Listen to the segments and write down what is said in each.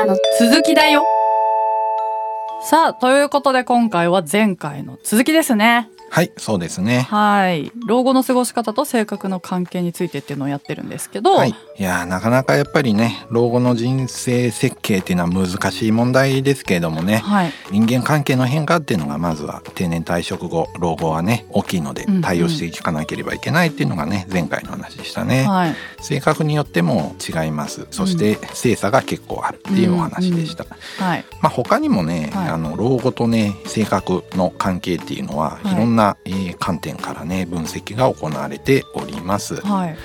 からの続きだよ。さあということで今回は前回の続きですね。はいそうですね。はい。老後の過ごし方と性格の関係についてっていうのをやってるんですけど、はい、いやなかなかやっぱりね老後の人生設計っていうのは難しい問題ですけれどもね、はい。人間関係の変化っていうのがまずは定年退職後老後はね大きいのでうんうん。対応していかなければいけないっていうのがね前回の話でしたね、はい。性格によっても違います。そして性差が結構あるっていうお話でした、はい。まあ他にもね、はいあの老後とね性格の関係っていうのは、はい。い、ろんな、えー観点からね分析が行われております、はい。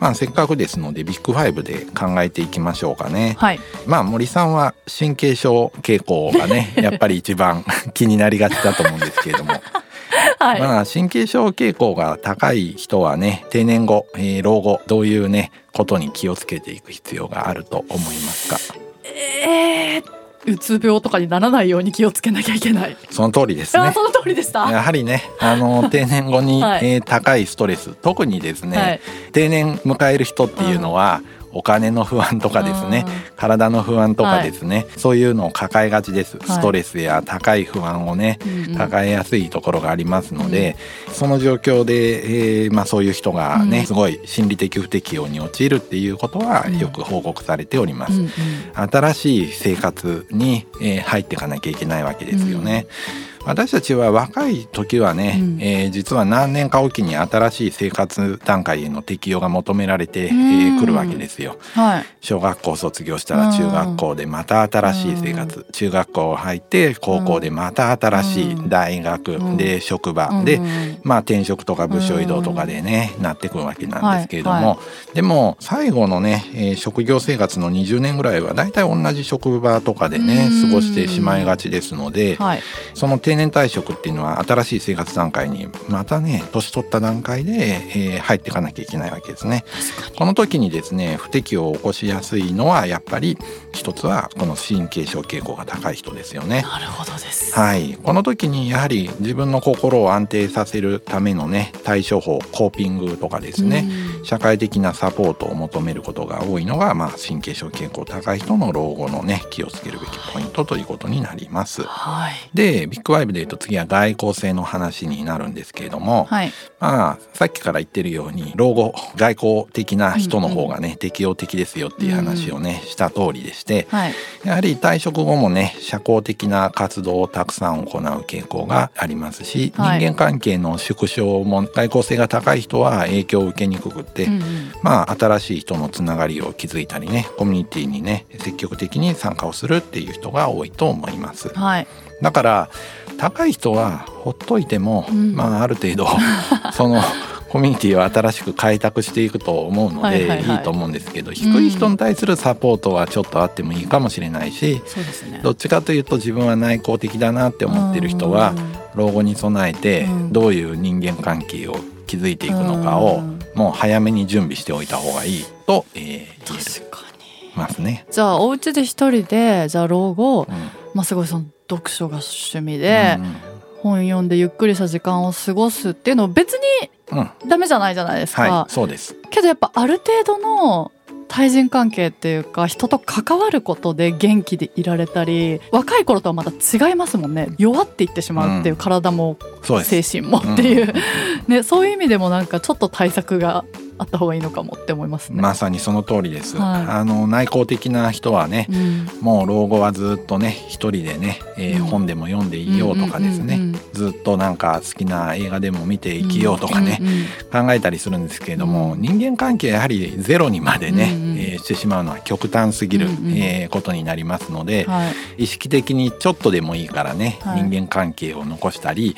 まあせっかくですのでビッグファイブで考えていきましょうかね。はい。まあ森さんは神経症傾向がね やっぱり一番 気になりがちだと思うんですけれども、はい、まあ神経症傾向が高い人はね定年後、えー老後どういうねことに気をつけていく必要があると思いますか？えー、うつ病とかにならないように気をつけなきゃいけない、その通りですね。あその通りでした？やはりねあの 定年後に、はい。えー高いストレス。特にですね、はい。定年迎える人っていうのは、お金の不安とかですね。体の不安とかですね、そういうのを抱えがちです、い。ストレスや高い不安をね、うんうん。抱えやすいところがありますので、その状況で、えーまあ、そういう人がね、うん。すごい心理的不適応に陥るっていうことはうん。よく報告されております。うんうん。新しい生活に、えー入っていかなきゃいけないわけですよね。私たちは若い時はね、うん。えー実は何年かおきに新しい生活段階への適用が求められて、えうん。ー来るわけですよ。はい。小学校卒業したら中学校でまた新しい生活、中学校入って高校でまた新しい大学、うん。で職場、でまあ転職とか部署移動とかでね、なってくるわけなんですけれども、はい。はでも最後のね、えー職業生活の20年ぐらいはだいたい同じ職場とかでねうん。過ごしてしまいがちですので、はい。その定年退職っていうのは新しい生活段階にまたね年取った段階で、えー入っていかなきゃいけないわけですね。この時にですね不適応を起こしやすいのはやっぱり一つはこの神経症傾向が高い人ですよね。なるほどですはい、この時にやはり自分の心を安定させるためのね対処法コーピングとかですね、社会的なサポートを求めることが多いのが、まあ、神経症傾向高い人の老後のね気をつけるべきポイントということになります。はいでビッグワイブでいうと次は外交性の話になるんですけれども、はい。まあさっきから言ってるように老後外交的な人の方がね、適応的ですよっていう話をね、した通りでしてはい。やはり退職後もね社交的な活動をたくさん行う傾向がありますし、はい。人間関係の縮小も外交性が高い人は影響を受けにくくって、うんうん。まあ新しい人のつながりを築いたりねコミュニティにね積極的に参加をするっていう人が多いと思います。はいだから高い人はほっといても、うん。まあある程度 そのコミュニティを新しく開拓していくと思うので、はいいと思うんですけど低い人に対するサポートはちょっとあってもいいかもしれないし、そうですね。どっちかというと自分は内向的だなって思ってる人は老後に備えてうん。どういう人間関係を築いていくのかをうん。もう早めに準備しておいた方がいいと、えー、言えますね。じゃあお家で一人でじゃあ老後、うん。まあ、すごいその読書が趣味で、うん本読んでゆっくりした時間を過ごすっていうの別にうん。うんダメじゃないじゃないですか、はいそうです。けどやっぱある程度の対人関係っていうか人と関わることで元気でいられたり若い頃とはまた違いますもんね。弱っていってしまうっていう、うん。体も。精神もっていう、うん。ね、そういう意味でもなんかちょっと対策があった方がいいのかもって思いますね。まさにその通りです。はい。あの内向的な人はね、うん。もう老後はずっとね一人でね、えーうん。本でも読んでいようとかですね、ずっとなんか好きな映画でも見て生きようとかね、考えたりするんですけれども、うん人間関係やはりゼロにまでね、うんうん。えーしてしまうのは極端すぎる、うんうん。えーことになりますので、はい。意識的にちょっとでもいいからね、はい。人間関係を残したり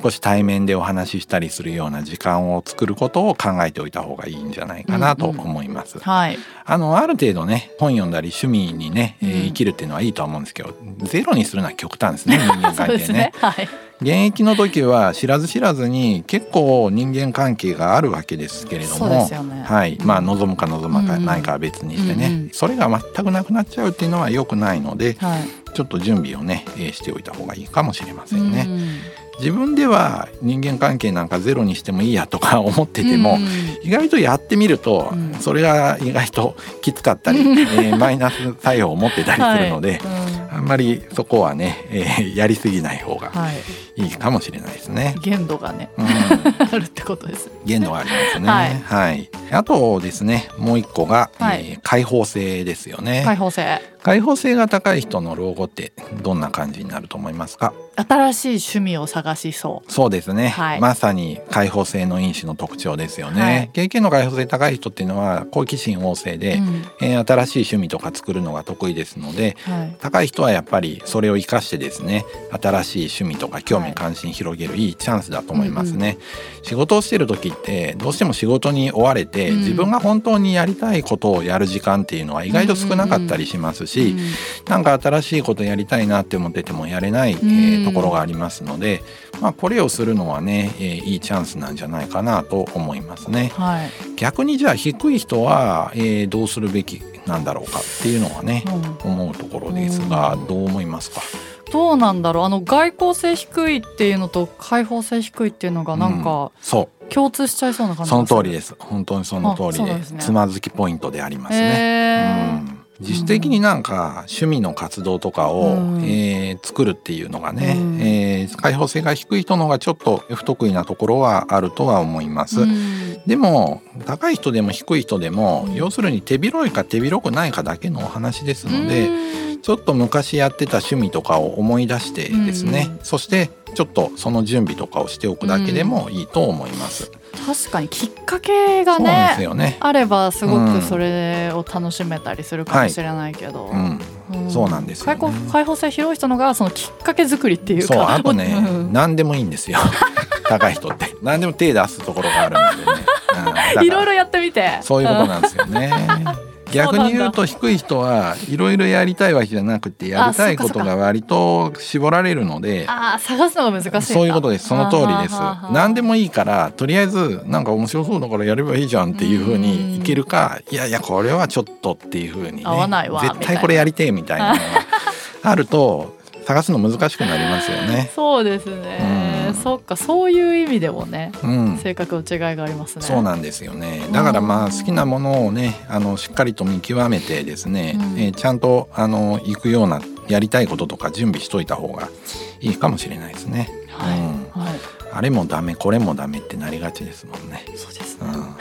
少し対面でお話ししたりするような時間を作ることを考えておいた方がいいんじゃないかなと思います。はい。あのある程度ね本読んだり趣味にね、えーうん生きるっていうのはいいとは思うんですけどゼロにするのは極端ですね 人間関係ね。ね。はい。現役の時は知らず知らずに結構人間関係があるわけですけれどもね。はい。まあ望むか望まないかは別にしてね、うんうん。それが全くなくなっちゃうっていうのは良くないのではい。ちょっと準備をね、えーしておいた方がいいかもしれませんね。うん自分では人間関係なんかゼロにしてもいいやとか思ってても、意外とやってみると、それが意外ときつかったり、えー、マイナス作用を持ってたりするので、はい、あんまりそこはね、えー、やりすぎない方がいいかもしれないですね。限度がね、うん、あるってことです。限度がありますね。はい、はい、あとですね、もう一個が、はい、えー、開放性ですよね。開放性。開放性が高い人の老後ってどんな感じになると思いますか？新しい趣味を探しそう。そうですね、はい、まさに開放性の因子の特徴ですよね、はい、経験の開放性高い人っていうのは好奇心旺盛で、うん、えー、新しい趣味とか作るのが得意ですので、はい、高い人はやっぱりそれを生かしてですね新しい趣味とか興味関心広げるいいチャンスだと思いますね、うんうん、仕事をしてる時ってどうしても仕事に追われて、うん、自分が本当にやりたいことをやる時間っていうのは意外と少なかったりしますし、うん。うん、なんか新しいことやりたいなって思っててもやれない、えー、ところがありますので、まあ、これをするのはね、えー、いいチャンスなんじゃないかなと思いますね。はい、逆にじゃあ低い人は、えー、どうするべきなんだろうかっていうのはね、うん、思うところですが、どう思いますか？どうなんだろう？あの外交性低いっていうのと開放性低いっていうのがなんか、うん、そう。共通しちゃいそうな感じその通りです。本当にその通りでつまずきポイントでありますね。うん自主的になんか趣味の活動とかを、うん、えー、作るっていうのがね、うん、えー、開放性が低い人の方がちょっと不得意なところはあるとは思います。うん、でも高い人でも低い人でも、要するに手広いか手広くないかだけのお話ですので、ちょっと昔やってた趣味とかを思い出してですね、そしてちょっとその準備とかをしておくだけでもいいと思います。確かにきっかけがね、ね、あればすごくそれを楽しめたりするかもしれないけど、うん。そうなんですよ、ね、開放性広い人のがそのきっかけ作りっていうか。あとね、うん、何でもいいんですよ。高い人って。何でも手出すところがあるんでね、うん、いろいろやってみて。そういうことなんですよね逆に言うと低い人はいろいろやりたいわけじゃなくてやりたいことが割と絞られるのであ探すのが難しいそういうことですその通りです。何でもいいからとりあえずなんか面白そうだからやればいいじゃんっていうふうにいけるかいやいやこれはちょっとっていうふうに、ね、合わないわ絶対これやりてえみたいなのがあると探すの難しくなりますよね。そうですね、うん、そっかそういう意味でもね、うん、性格の違いがありますね。そうなんですよね。だからまあ好きなものをねあのしっかりと見極めてですね、うん、えー、ちゃんとあの行くようなやりたいこととか準備しといた方がいいかもしれないですね。はい、うん。はい、あれもダメこれもダメってなりがちですもんね。そうですね、うん。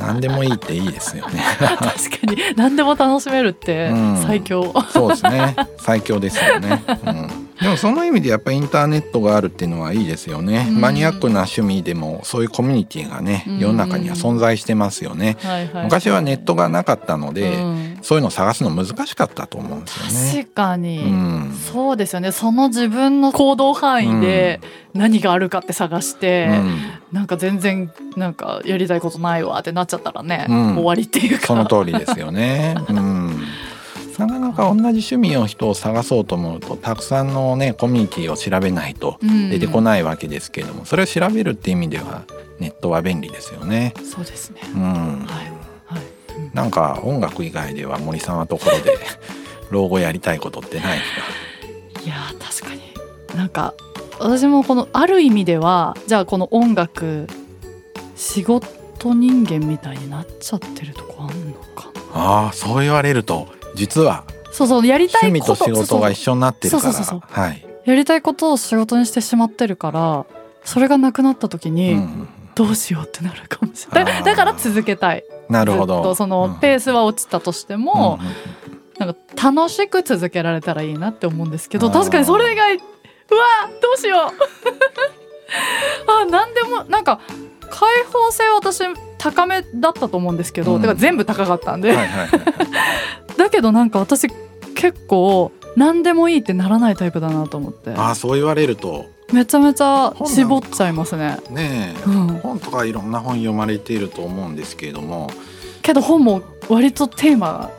何でもいいっていいですよね。確かに。何でも楽しめるって最強、うん、そうですね。最強ですよね、うんでもその意味でやっぱりインターネットがあるっていうのはいいですよね、うん、マニアックな趣味でもそういうコミュニティがね、世の中には存在してますよね、はいはい、昔はネットがなかったので、うん、そういうのを探すの難しかったと思うんですよね。確かに、そうですよね。その自分の行動範囲で何があるかって探して、うん、なんか全然なんかやりたいことないわってなっちゃったらね、終わりっていうか。その通りですよね、うんなかなか同じ趣味の人を探そうと思うとたくさんのねコミュニティを調べないと出てこないわけですけれども、それを調べるっていう意味ではネットは便利ですよね。そうですね、うん。はい。はい、なんか音楽以外では森さんはところで 老後やりたいことってないですか？いや確かに。なんか私もこのある意味ではじゃあこの音楽仕事人間みたいになっちゃってるとこあんのかな。ああそう言われると実はそうそうやりたい趣味と仕事が一緒になってるから。はい。やりたいことを仕事にしてしまってるからそれがなくなった時に、どうしようってなるかもしれない。だから続けたい。なるほど。そのペースは落ちたとしても、うん、なんか楽しく続けられたらいいなって思うんですけど確かにそれ以外うわどうしよう。あ何でもなんか開放性は私高めだったと思うんですけど、うん、だから全部高かったんで、だけどなんか私結構何でもいいってならないタイプだなと思って。あそう言われると。めちゃめちゃ絞っちゃいますね。ねえ、うん、本とかいろんな本読まれていると思うんですけれども。けど本も割とテーマ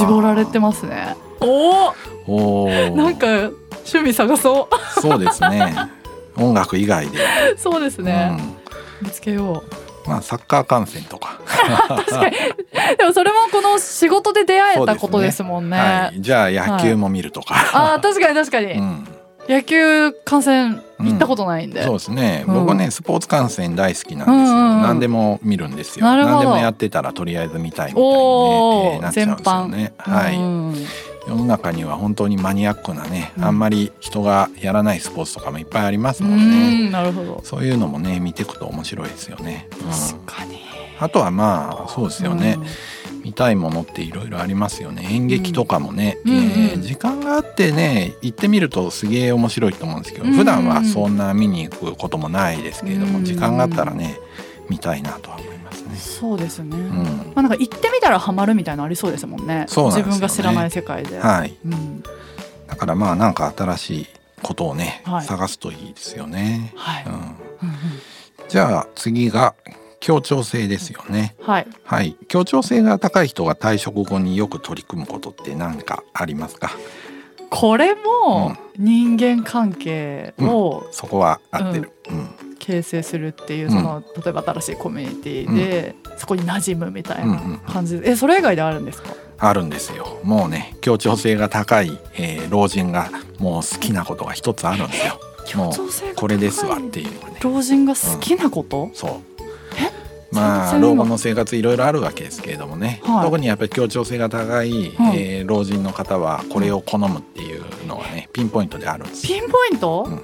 絞られてますね。おおなんか趣味探そう。そうですね。音楽以外で。そうですね、うん、見つけようまあ、サッカー観戦とか。確かに。でもそれもこの仕事で出会えたことですもんね、ねはい、じゃあ野球も見るとか、はい、あ確かに確かに、うん、野球観戦行ったことないんで、そうですね、うん。僕ねスポーツ観戦大好きなんですよ、うんうんうん。何でも見るんですよ。何でもやってたらとりあえず見たいみたいに、ねなっちゃうんですよね。はい、うん世の中には本当にマニアックなね、うん。あんまり人がやらないスポーツとかもいっぱいありますうもんね、んなるほど。そういうのもね見ていくと面白いですよね、うん。確かに。あとはまあそうですよね、見たいものっていろいろありますよね。演劇とかもね、うん。うんえーうん時間があってね行ってみるとすげえ面白いと思うんですけど、うん。うん普段はそんな見に行くこともないですけれども、うん。時間があったらね見たいなとは思います。ね。そうですね、うん。まあなんか行ってみたらハマるみたいなのありそうですもんね。ね。自分が知らない世界で、はい、うん、だからまあなんか新しいことをね、はい。探すといいですよね。はい、うん、うんうん。じゃあ次が協調性ですよね。はい。はい、協調性が高い人が退職後によく取り組むことって何かありますか？これも人間関係をそこは合ってる。うん、形成するっていううん。その、例えば新しいコミュニティで、そこに馴染むみたいなうんうん感じ。で、えそれ以外であるんですか？あるんですよ。もうね、協調性が高い、えー老人がもう好きなことが一つあるんですよ。も協調性が高い。うこれですわっていうのがね。老人が好きなこと、そう。え？まあ老後の生活いろいろあるわけですけれどもね、はい。特にやっぱり協調性が高い、はいえー老人の方はこれを好むっていうのがねピンポイントであるんですピンポイント、うん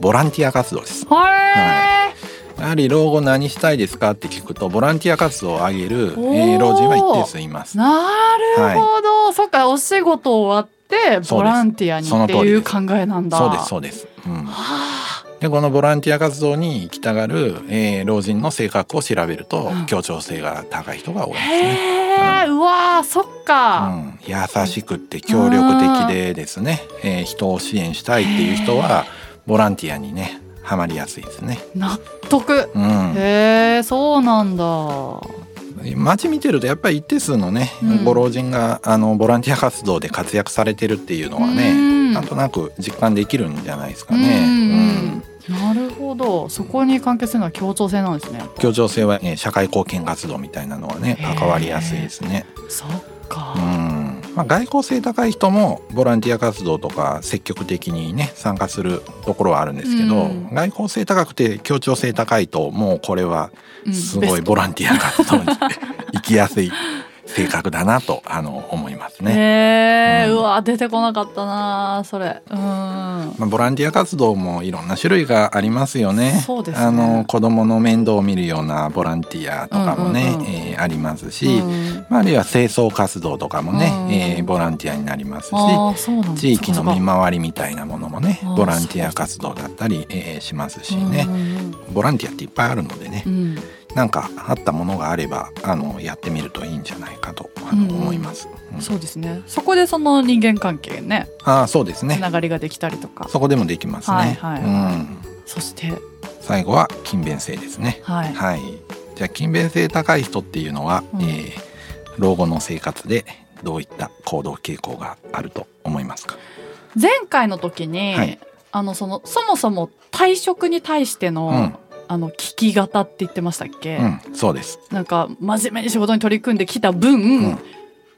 ボランティア活動です。はい、やはり老後何したいですかって聞くとボランティア活動を挙げる、えー老人は一定数います。なるほど、そっかお仕事終わってす。ボランティアにっていう考えなんだ。そうですそうです、うん、はでこのボランティア活動に行きたがる、えー老人の性格を調べると、うん。協調性が高い人が多いあですね。へえ、うわーそっか、うん、優しくって協力的でですね、えー人を支援したいっていう人はボランティアにねハマりやすいですね。納得。うん、へえそうなんだ。街見てるとやっぱり一定数のね、うん。ご老人があのボランティア活動で活躍されてるっていうのはうん。ねなんとなく実感できるんじゃないですかね。うん。なるほど。そこに関係するのは協調性なんですね。協調性は、ね、社会貢献活動みたいなのはね関わりやすいですね。そっか、うんまあ、外交性高い人もボランティア活動とか積極的にね参加するところはあるんですけど、うん。外交性高くて協調性高いともうこれはうんすごいボランティア活動に 行きやすい性格だなとあの思いますね。へえ、ううんわ出てこなかったなそれ。うん。まあ、ボランティア活動もいろんな種類がありますよね。そうですね。あの子供の面倒を見るようなボランティアとかもね、うんうんうん。えーありますし、うん。まあ、あるいは清掃活動とかもね、うんえーボランティアになりますし、うなんだ。地域の見回りみたいなものもねボランティア活動だったり、えーしますしね。ボランティアっていっぱいあるのでね。うんなんかあったものがあればあのやってみるといいんじゃないかと思います。うん。そうですね。そこでその人間関係ねああそうですつねながりができたりとか。そこでもできますね。はいはい。うん、そして。最後は勤勉性ですね。はい。はい、じゃあ勤勉性高い人っていうのは、うん。えー老後の生活でどういった行動傾向があると思いますか？前回の時に、はい。あのそのそもそも退職に対しての、うんあの聞き方って言ってましたっけ、うん、そうです。なんか真面目に仕事に取り組んできた分、うん。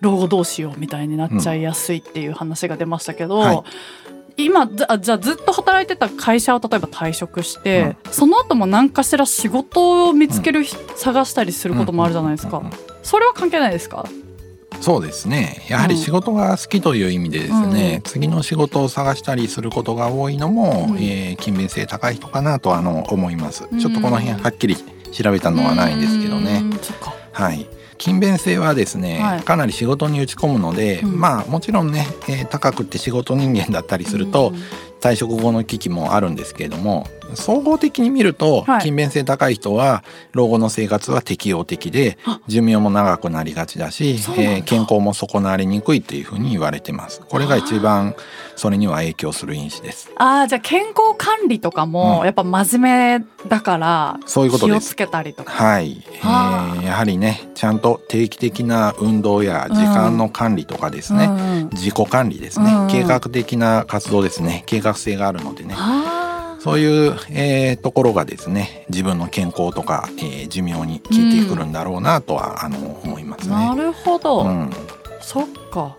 老後どうしようみたいになっちゃいやすいっていう話が出ましたけど、はい。今じゃあずっと働いてた会社を例えば退職して、その後も何かしら仕事を見つける、探したりすることもあるじゃないですか、うんうんうん。それは関係ないですか？そうですね。やはり仕事が好きという意味でですね、うん。次の仕事を探したりすることが多いのも、うん。えー勤勉性高い人かなとあの思います、うん。ちょっとこの辺はっきり調べたのはないんですけどね。はい。勤勉性はですね、はい。かなり仕事に打ち込むので、うん。まあもちろんね、えー高くって仕事人間だったりすると、うん。退職後の危機もあるんですけれども総合的に見ると、はい。勤勉性高い人は老後の生活は適応的であ。寿命も長くなりがちだしえー健康も損なわれにくいっていうふうに言われてます。これが一番それには影響する因子です。あーじゃあ健康管理とかもうん。やっぱ真面目だからそういうこと気をつけたりとか。はい、えはあーやはりねちゃんと定期的な運動や時間の管理とかですね、うんうん。自己管理ですね、計画的な活動ですね。計画性があるのでねそういう、えーところがですね自分の健康とか、えー寿命に効いてくるんだろうなとは、あの思いますね。なるほど、うん、そっか。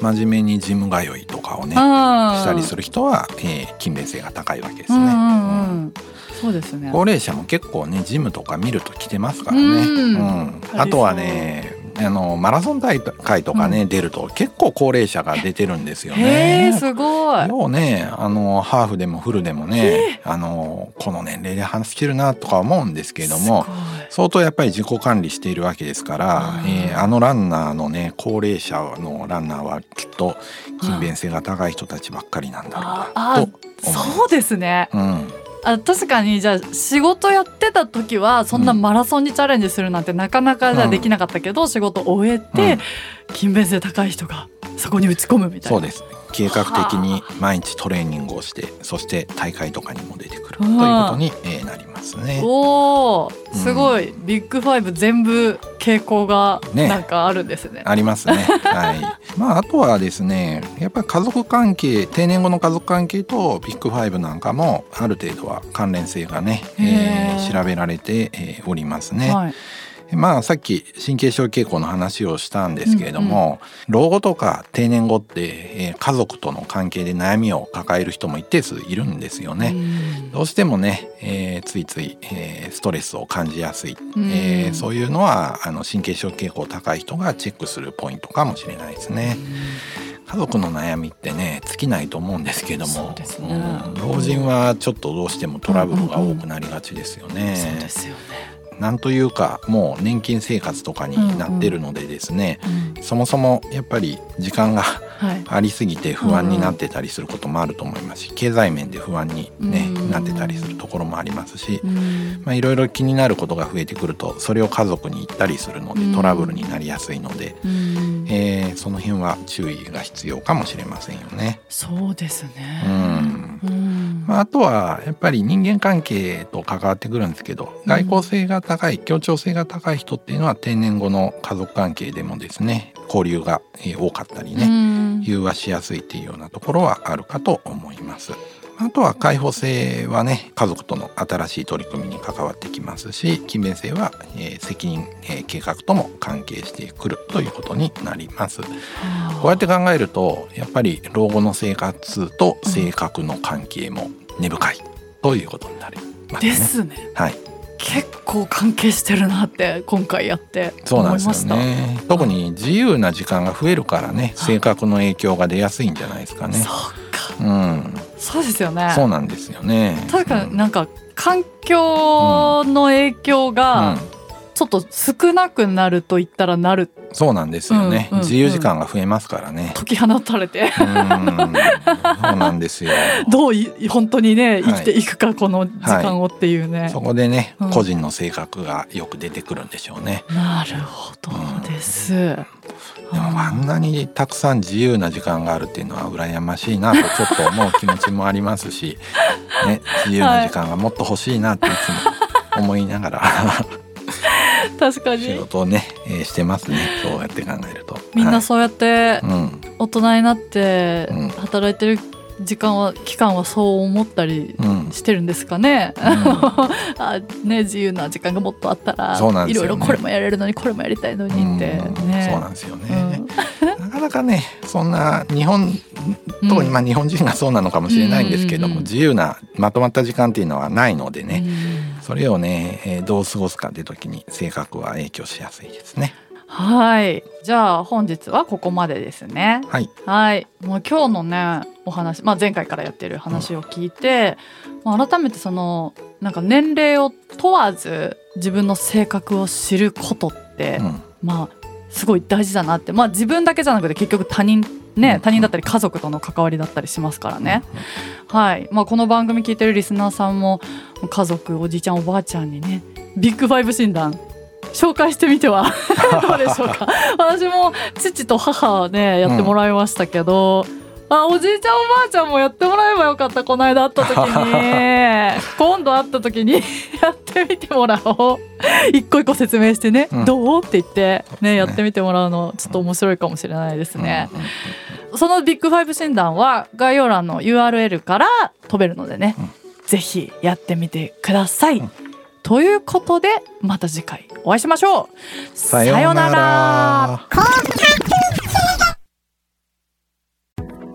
真面目にジム通いとかかをねうん。したりする人は、えー勤勉性が高いわけですね。うんうんううん。んそうですね。高齢者も結構ねジムとか見ると来てますからね。うん。あとはねあのマラソン大会とかね、出ると結構高齢者が出てるんですよへねえ。すごい。ようねあのハーフでもフルでもねあのこの年齢で走ってるなとか思うんですけれども相当やっぱり自己管理しているわけですから、うん。えーあのランナーのね高齢者のランナーはきっと勤勉性が高い人たちばっかりなんだろうあなとあそうですね。うん、あ確かにじゃあ仕事やってた時はそんなマラソンにチャレンジするなんてなかなかじゃあできなかったけど、仕事を終えて、勤勉性高い人がそこに打ち込むみたいな。そうです。計画的に毎日トレーニングをしてそして大会とかにも出てくるということにえーなりますね。おおすごい、ビッグファイブ全部傾向がね。なんかあるんですね。ありますね。はい。まああとはですね、やっぱり家族関係、定年後の家族関係とビッグファイブなんかもある程度は関連性がね、えへーー。調べられて、えーおりますね。はいまあさっき神経症傾向の話をしたんですけれども、老後とか定年後って、えー家族との関係で悩みを抱える人も一定数いるんですよね。うん。どうしてもね、えーついつい、えーストレスを感じやすい、うん。えーそういうのはあの神経症傾向高い人がチェックするポイントかもしれないですね。家族の悩みってね尽きないと思うんですけども。ね。うん。老人はちょっとどうしてもトラブルが多くなりがちですよね。そうですよね、なんというかもう年金生活とかになってるのでですね、うんそもそもやっぱり時間がはい。ありすぎて不安になってたりすることもあると思いますし経済面で不安に、ねうん。なってたりするところもありますし、いろいろ気になることが増えてくるとそれを家族に言ったりするのうん。でトラブルになりやすいので、うん。えーその辺は注意が必要かもしれませんよね。そうですね。うんうんまあ、あとはやっぱり人間関係と関わってくるんですけど外交性が高い協調性が高い人っていうのは定年後の家族関係でもですね交流がえー多かったりね、うん。融和しやすいっていうようなところはあるかと思います。あとは開放性はね家族との新しい取り組みに関わってきますし勤勉性は、えー責任、えー計画とも関係してくるということになります。こうやって考えるとやっぱり老後の生活と性格の関係も根深いということになりますね。ですねはい、結構関係してるなって今回やってそうなんです。よね。特に自由な時間が増えるからね性格の影響が出やすいんじゃないですかねそ。うかうん、そうですよね。そうなんですよね。確かうんになんか環境の影響うがんちょっと少なくなると言ったらなる。そうなんですよね、うんうんうん。自由時間が増えますからね。解き放たれて。うん、そうなんですよ。どうい本当にねい。生きていくかこの時間をっていうね、そこでね、うん。個人の性格がよく出てくるんでしょうね。なるほどです、でもあんなにたくさん自由な時間があるっていうのは羨ましいなとちょっと思う気持ちもありますし、ね、自由な時間がもっと欲しいなっていつも思いながら。仕確かに。事をね、えーしてますね。そうやって考えると。みんはないそうやってうん。大人になってうん働いてる時間は期間はそう思ったりうん。してるんですかね。うん。あね自由な時間がもっとあったらそうなんですよね。いろいろこれもやれるのにこれもやりたいのにってうん。ね。そうなんですよね。なかなかねそんな日本うん。特にまあ日本人がそうなのかもしれないんですけども、うんうんうん自由なまとまった時間っていうのはないのでね、うんそれをね、えーどう過ごすかって時に性格は影響しやすいですね。はい。じゃあ本日はここまでですね。はい、はい。もう今日のねお話、まあ、前回からやってる話を聞いて、まあ、改めてそのなんか年齢を問わず自分の性格を知ることって、うん。まあすごい大事だなって。まあ自分だけじゃなくて結局他人ね、うん。他人だったり家族との関わりだったりしますからね、はい、まあ、この番組聞いてるリスナーさんも家族おじいちゃんおばあちゃんにねビッグファイブ診断紹介してみては どうでしょうか。私も父と母ねやってもらいましたけど、あおじいちゃんおばあちゃんもやってもらえばよかった。この間会った時に。今度会った時に やってみてもらおう。一個一個説明してね、うん。どう？って言って。ねね。やってみてもらうのちょっと面白いかもしれないですね。うんうんそのビッグファイブ診断は概要欄の URL から飛べるのでね、うん。ぜひやってみてください。うん。ということでまた次回お会いしましょう。さようなら。